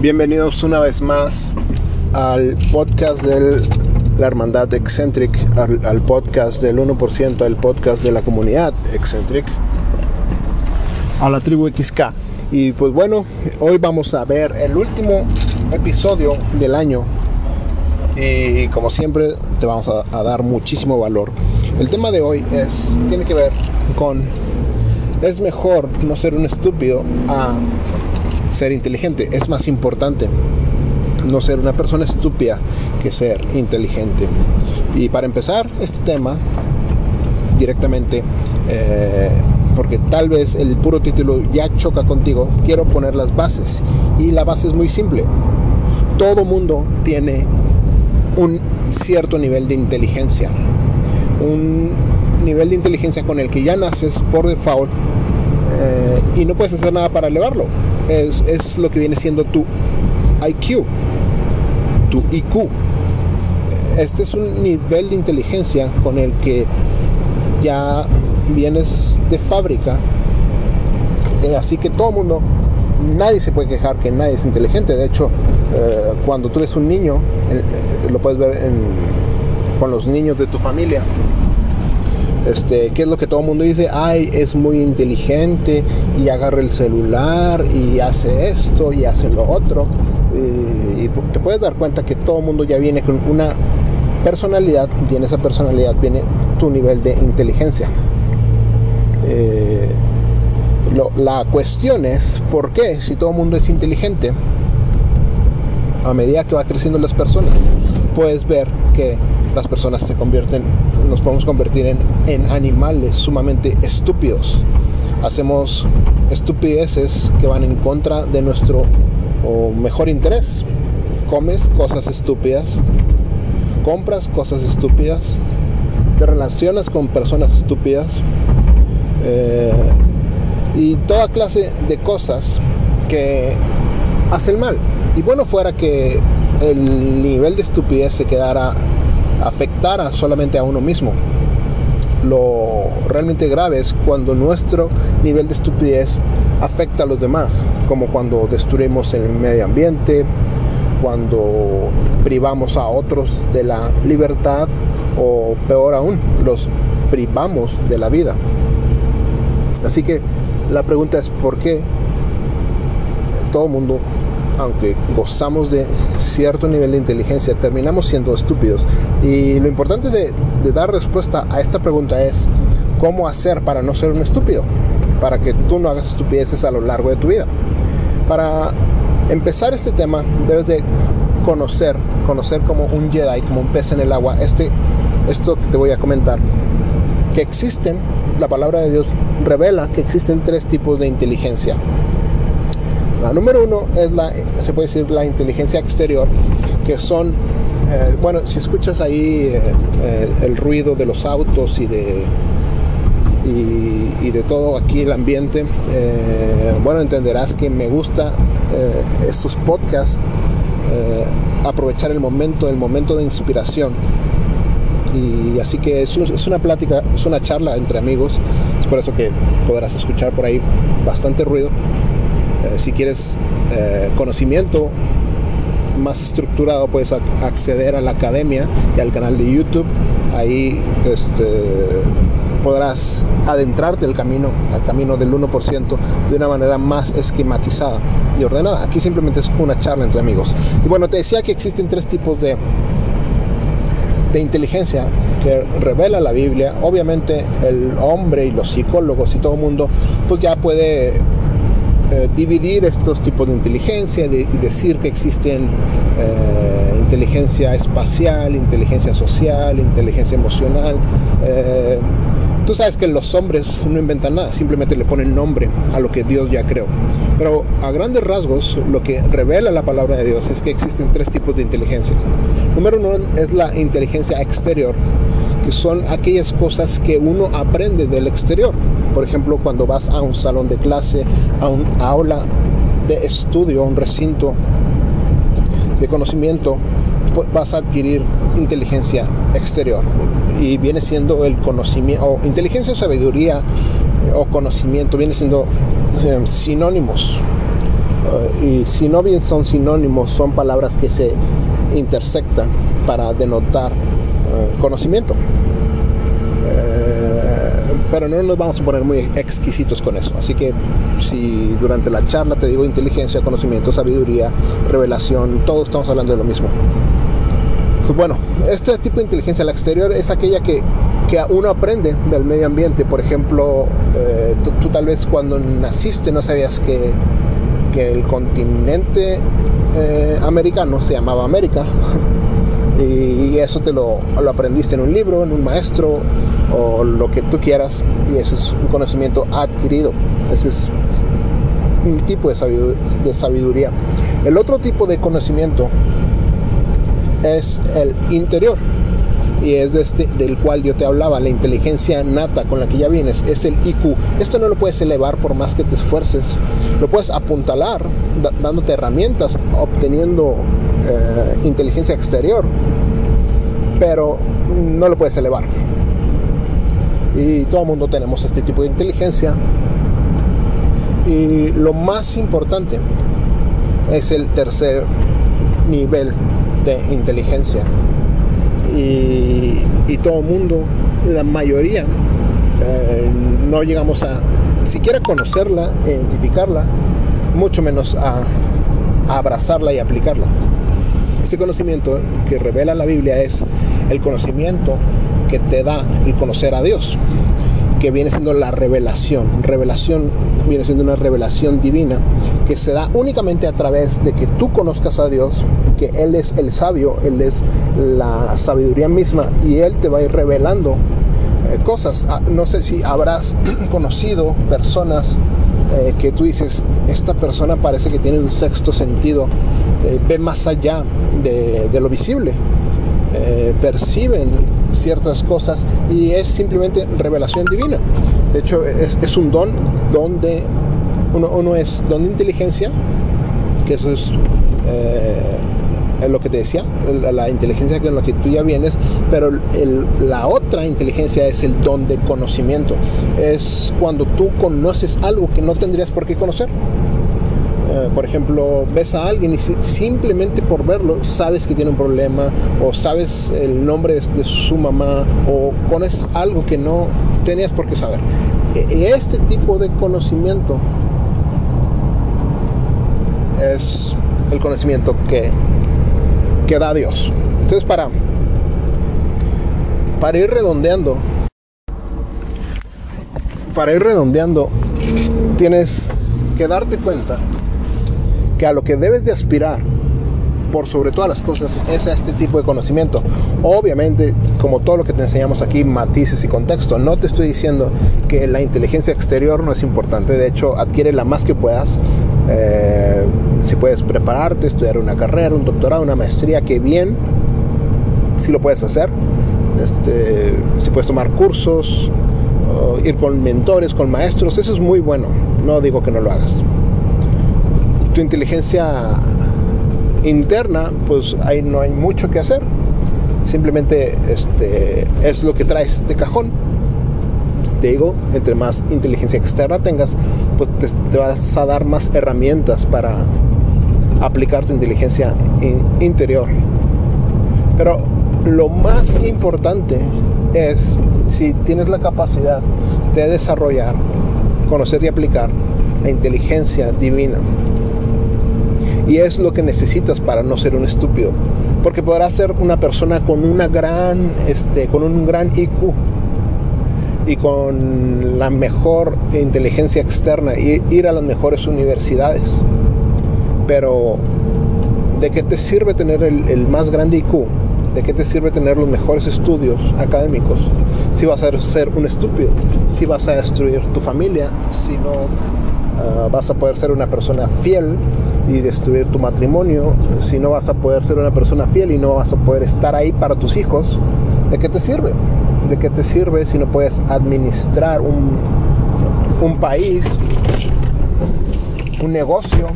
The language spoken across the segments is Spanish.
Bienvenidos una vez más al podcast de la Hermandad Eccentric, al, podcast del 1%, al podcast de la comunidad Eccentric, a la tribu XK. Y pues bueno, hoy vamos a ver el último episodio del año. Y como siempre, te vamos a, a dar muchísimo valor. El tema de hoy es, tiene que ver con es mejor no ser un estúpido a ser inteligente. Es más importante no ser una persona estúpida que ser inteligente. Y para empezar este tema directamente, eh, porque tal vez el puro título ya choca contigo, quiero poner las bases. Y la base es muy simple. Todo mundo tiene un cierto nivel de inteligencia. Un nivel de inteligencia con el que ya naces por default eh, y no puedes hacer nada para elevarlo. Es, es, lo que viene siendo tu IQ, tu IQ. Este es un nivel de inteligencia con el que ya vienes de fábrica. Eh, así que todo mundo, nadie se puede quejar que nadie es inteligente. De hecho, eh, cuando tú eres un niño, lo puedes ver con los niños de tu familia este, ¿Qué es lo que todo el mundo dice? Ay, es muy inteligente y agarra el celular y hace esto y hace lo otro. Y, te puedes dar cuenta que todo el mundo ya viene con una personalidad y en esa personalidad viene tu nivel de inteligencia. Eh, la cuestión es, ¿por qué si todo el mundo es inteligente? A medida que va creciendo las personas, puedes ver que las personas se convierten, nos podemos convertir en, en animales sumamente estúpidos. Hacemos estupideces que van en contra de nuestro mejor interés. Comes cosas estúpidas, compras cosas estúpidas, te relacionas con personas estúpidas eh, y toda clase de cosas que hacen mal. Y bueno fuera que el nivel de estupidez se quedara afectara solamente a uno mismo. Lo realmente grave es cuando nuestro nivel de estupidez afecta a los demás, como cuando destruimos el medio ambiente, cuando privamos a otros de la libertad o peor aún, los privamos de la vida. Así que la pregunta es por qué todo el mundo aunque gozamos de cierto nivel de inteligencia, terminamos siendo estúpidos. Y lo importante de, dar respuesta a esta pregunta es cómo hacer para no ser un estúpido, para que tú no hagas estupideces a lo largo de tu vida. Para empezar este tema debes de conocer, conocer como un Jedi, como un pez en el agua, este, esto que te voy a comentar, que existen, la palabra de Dios revela que existen tres tipos de inteligencia. La número uno es la, se puede decir, la inteligencia exterior, que son, eh, bueno, si escuchas ahí eh, eh, el ruido de los autos y de, y, de todo aquí el ambiente, bueno, entenderás que me gusta estos podcasts, aprovechar el momento, el momento de inspiración. Y así que es, es una plática, es una charla entre amigos, es por eso que podrás escuchar por ahí bastante ruido. Eh, si quieres eh, conocimiento más estructurado, puedes acceder a la academia y al canal de YouTube. Ahí este, podrás adentrarte el camino, al camino del 1% de una manera más esquematizada y ordenada. Aquí simplemente es una charla entre amigos. Y bueno, te decía que existen tres tipos de, de inteligencia que revela la Biblia. Obviamente el hombre y los psicólogos y todo el mundo pues ya puede eh, dividir estos tipos de inteligencia y decir que existen eh, inteligencia espacial, inteligencia social, inteligencia emocional. Eh, tú sabes que los hombres no inventan nada, simplemente le ponen nombre a lo que Dios ya creó. Pero a grandes rasgos, lo que revela la palabra de Dios es que existen tres tipos de inteligencia. Número uno es la inteligencia exterior, que son aquellas cosas que uno aprende del exterior. Por ejemplo, cuando vas a un salón de clase, a un aula de estudio, a un recinto de conocimiento, vas a adquirir inteligencia exterior. Y viene siendo el conocimiento, o inteligencia o sabiduría o conocimiento, viene siendo eh, sinónimos. Eh, y si no bien son sinónimos, son palabras que se intersectan para denotar eh, conocimiento. Pero no nos vamos a poner muy exquisitos con eso. Así que si durante la charla te digo inteligencia, conocimiento, sabiduría, revelación, todos estamos hablando de lo mismo. Pues bueno, este tipo de inteligencia al exterior es aquella que, que uno aprende del medio ambiente. Por ejemplo, eh, tú, tal vez cuando naciste no sabías que, que el continente eh, americano se llamaba América. y eso te lo, lo, aprendiste en un libro, en un maestro o lo que tú quieras. Y eso es un conocimiento adquirido. Ese es un tipo de sabiduría. El otro tipo de conocimiento es el interior y es de este del cual yo te hablaba, la inteligencia nata con la que ya vienes, es el IQ. Esto no lo puedes elevar por más que te esfuerces, lo puedes apuntalar dándote herramientas, obteniendo eh, inteligencia exterior, pero no lo puedes elevar. Y todo el mundo tenemos este tipo de inteligencia. Y lo más importante es el tercer nivel de inteligencia. Y, todo el mundo, la mayoría, eh, no llegamos a siquiera conocerla, identificarla, mucho menos a abrazarla y aplicarla. Ese conocimiento que revela la Biblia es el conocimiento que te da el conocer a Dios que viene siendo la revelación. Revelación viene siendo una revelación divina que se da únicamente a través de que tú conozcas a Dios, que Él es el sabio, Él es la sabiduría misma y Él te va a ir revelando eh, cosas. Ah, no sé si habrás conocido personas eh, que tú dices, esta persona parece que tiene un sexto sentido, eh, ve más allá de, de lo visible, perciben ciertas cosas y es simplemente revelación divina. De hecho, es, un don donde uno, es don de inteligencia, que eso es, eh, lo que te decía, la, inteligencia con la que tú ya vienes, pero la otra inteligencia es el don de conocimiento. Es cuando tú conoces algo que no tendrías por qué conocer. Eh, por ejemplo, ves a alguien y simplemente por verlo sabes que tiene un problema o sabes el nombre de, su mamá o conoces algo que no tenías por qué saber. E, este tipo de conocimiento es el conocimiento que, que da Dios. Entonces para, para ir redondeando, para ir redondeando, tienes que darte cuenta que a lo que debes de aspirar por sobre todas las cosas es a este tipo de conocimiento. Obviamente, como todo lo que te enseñamos aquí, matices y contexto. No te estoy diciendo que la inteligencia exterior no es importante. De hecho, adquiere la más que puedas. Eh, si puedes prepararte, estudiar una carrera, un doctorado, una maestría, que bien, si lo puedes hacer. Este, si puedes tomar cursos, ir con mentores, con maestros, eso es muy bueno. No digo que no lo hagas tu inteligencia interna, pues ahí no hay mucho que hacer. Simplemente este, es lo que traes de cajón. Te digo, entre más inteligencia externa tengas, pues te, vas a dar más herramientas para aplicar tu inteligencia interior. Pero lo más importante es si tienes la capacidad de desarrollar, conocer y aplicar la inteligencia divina y es lo que necesitas para no ser un estúpido. Porque podrás ser una persona con una gran, este, con un gran IQ y con la mejor inteligencia externa y ir a las mejores universidades. Pero ¿de qué te sirve tener el, más grande IQ? ¿De qué te sirve tener los mejores estudios académicos si vas a ser un estúpido? Si vas a destruir tu familia, si no Ah, vas a poder ser una persona fiel y destruir tu matrimonio, si no vas a poder ser una persona fiel y no vas a poder estar ahí para tus hijos, ¿de qué te sirve? ¿De qué te sirve si no puedes administrar un, un país, un negocio,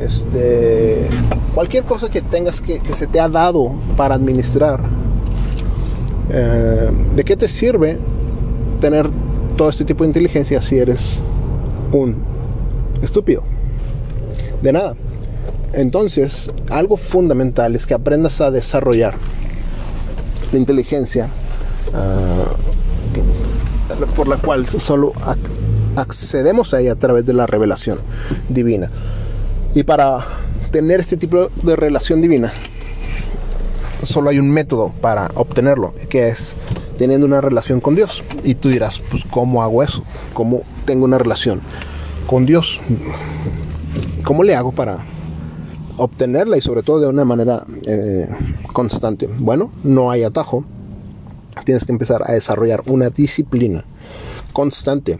este, cualquier cosa que tengas que, que se te ha dado para administrar? Eh, ¿De qué te sirve tener todo este tipo de inteligencia si eres un estúpido. De nada. Entonces, algo fundamental es que aprendas a desarrollar la inteligencia ah, por la cual solo accedemos a ella a través de la revelación divina. Y para tener este tipo de relación divina, solo hay un método para obtenerlo, que es teniendo una relación con Dios. Y tú dirás, pues ¿cómo hago eso? ¿Cómo tengo una relación con Dios? ¿Cómo le hago para obtenerla y sobre todo de una manera eh, constante? Bueno, no hay atajo. Tienes que empezar a desarrollar una disciplina constante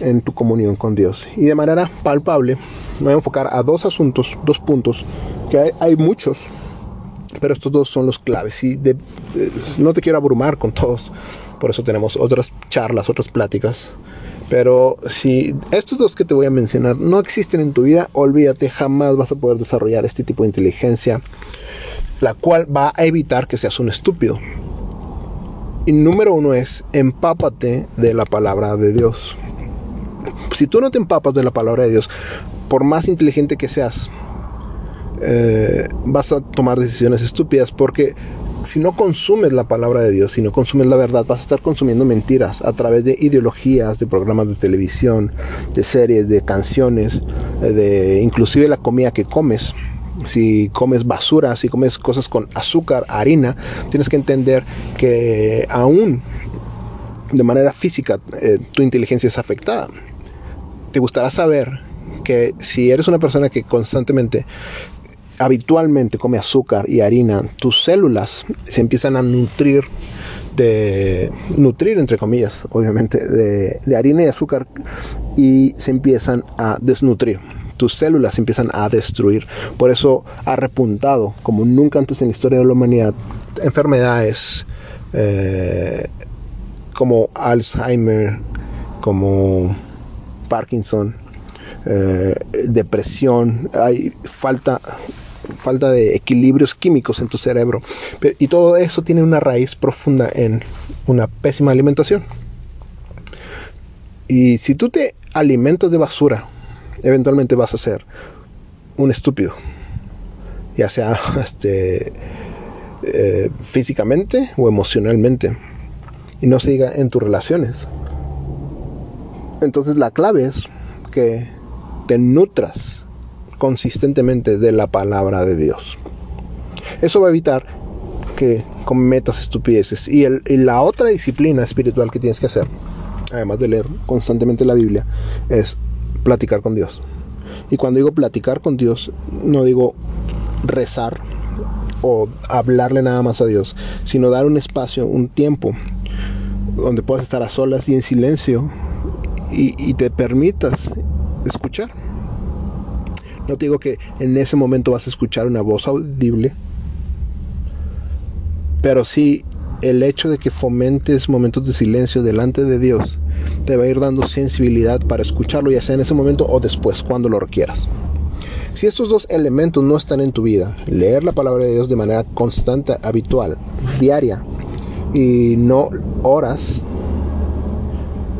en tu comunión con Dios. Y de manera palpable, me voy a enfocar a dos asuntos, dos puntos, que hay, muchos, pero estos dos son los claves. Y no te quiero abrumar con todos, por eso tenemos otras charlas, otras pláticas. Pero si estos dos que te voy a mencionar no existen en tu vida, olvídate, jamás vas a poder desarrollar este tipo de inteligencia, la cual va a evitar que seas un estúpido. Y número uno es, empápate de la palabra de Dios. Si tú no te empapas de la palabra de Dios, por más inteligente que seas, eh, vas a tomar decisiones estúpidas porque si no consumes la palabra de Dios, si no consumes la verdad, vas a estar consumiendo mentiras a través de ideologías, de programas de televisión, de series, de canciones, eh, de inclusive la comida que comes. Si comes basura, si comes cosas con azúcar, harina, tienes que entender que aún de manera física eh, tu inteligencia es afectada. Te gustará saber que si eres una persona que constantemente, habitualmente come azúcar y harina, tus células se empiezan a nutrir de nutrir entre comillas obviamente de, de, harina y azúcar y se empiezan a desnutrir tus células empiezan a destruir por eso ha repuntado como nunca antes en la historia de la humanidad enfermedades eh, como Alzheimer como Parkinson, eh, depresión, hay falta, falta de equilibrios químicos en tu cerebro. Y todo eso tiene una raíz profunda en una pésima alimentación. Y si tú te alimentas de basura, eventualmente vas a ser un estúpido. Ya sea este, eh, físicamente o emocionalmente. Y no se diga en tus relaciones. Entonces la clave es que te nutras consistentemente de la palabra de Dios. Eso va a evitar que cometas estupideces. Y, y la otra disciplina espiritual que tienes que hacer, además de leer constantemente la Biblia, es platicar con Dios. Y cuando digo platicar con Dios, no digo rezar o hablarle nada más a Dios, sino dar un espacio, un tiempo donde puedas estar a solas y en silencio y, te permitas escuchar. No digo que en ese momento vas a escuchar una voz audible, pero sí el hecho de que fomentes momentos de silencio delante de Dios te va a ir dando sensibilidad para escucharlo, ya sea en ese momento o después, cuando lo requieras. Si estos dos elementos no están en tu vida, leer la palabra de Dios de manera constante, habitual, diaria, y no horas,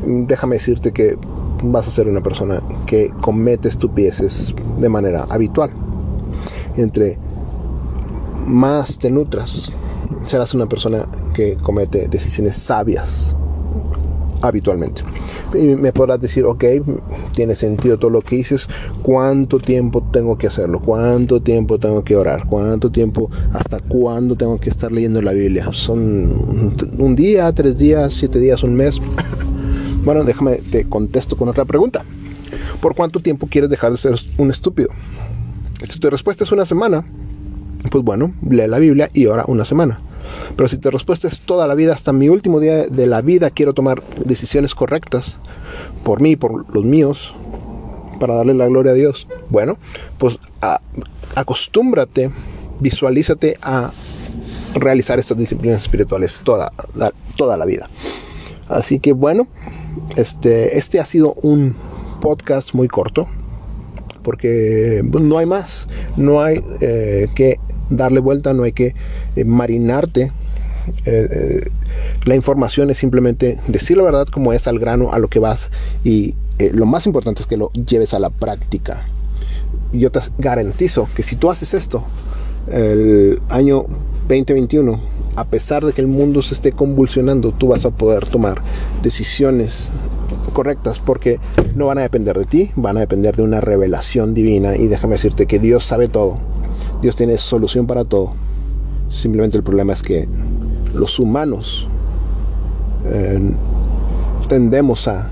déjame decirte que vas a ser una persona que comete estupideces de manera habitual. Entre más te nutras, serás una persona que comete decisiones sabias habitualmente. Y me podrás decir, ok, tiene sentido todo lo que dices, ¿cuánto tiempo tengo que hacerlo? ¿Cuánto tiempo tengo que orar? ¿Cuánto tiempo, hasta cuándo tengo que estar leyendo la Biblia? ¿Son un día, tres días, siete días, un mes? Bueno, déjame, te contesto con otra pregunta. ¿Por cuánto tiempo quieres dejar de ser un estúpido? Si tu respuesta es una semana, pues bueno, lee la Biblia y ora una semana. Pero si tu respuesta es toda la vida, hasta mi último día de la vida quiero tomar decisiones correctas por mí, por los míos, para darle la gloria a Dios. Bueno, pues acostúmbrate, visualízate a realizar estas disciplinas espirituales toda, toda la vida. Así que bueno, este, este ha sido un podcast muy corto porque no hay más, no hay eh, que darle vuelta, no hay que eh, marinarte. Eh, la información es simplemente decir la verdad como es al grano, a lo que vas y lo más importante es que lo lleves a la práctica. Yo te garantizo que si tú haces esto, el año 2021, a pesar de que el mundo se esté convulsionando, tú vas a poder tomar decisiones correctas porque no van a depender de ti, van a depender de una revelación divina y déjame decirte que Dios sabe todo, Dios tiene solución para todo. Simplemente el problema es que los humanos eh, tendemos a,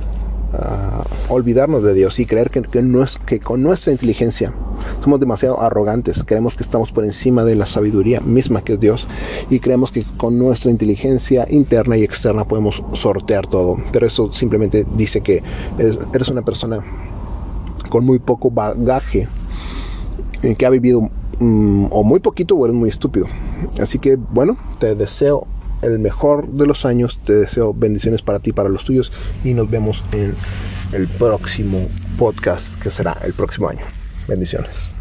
olvidarnos de Dios y creer que, que con nuestra inteligencia somos demasiado arrogantes, creemos que estamos por encima de la sabiduría misma que es Dios y creemos que con nuestra inteligencia interna y externa podemos sortear todo. Pero eso simplemente dice que eres, una persona con muy poco bagaje, eh, que ha vivido mm, o muy poquito o eres muy estúpido. Así que bueno, te deseo el mejor de los años, te deseo bendiciones para ti, para los tuyos y nos vemos en el próximo podcast que será el próximo año. Bendiciones.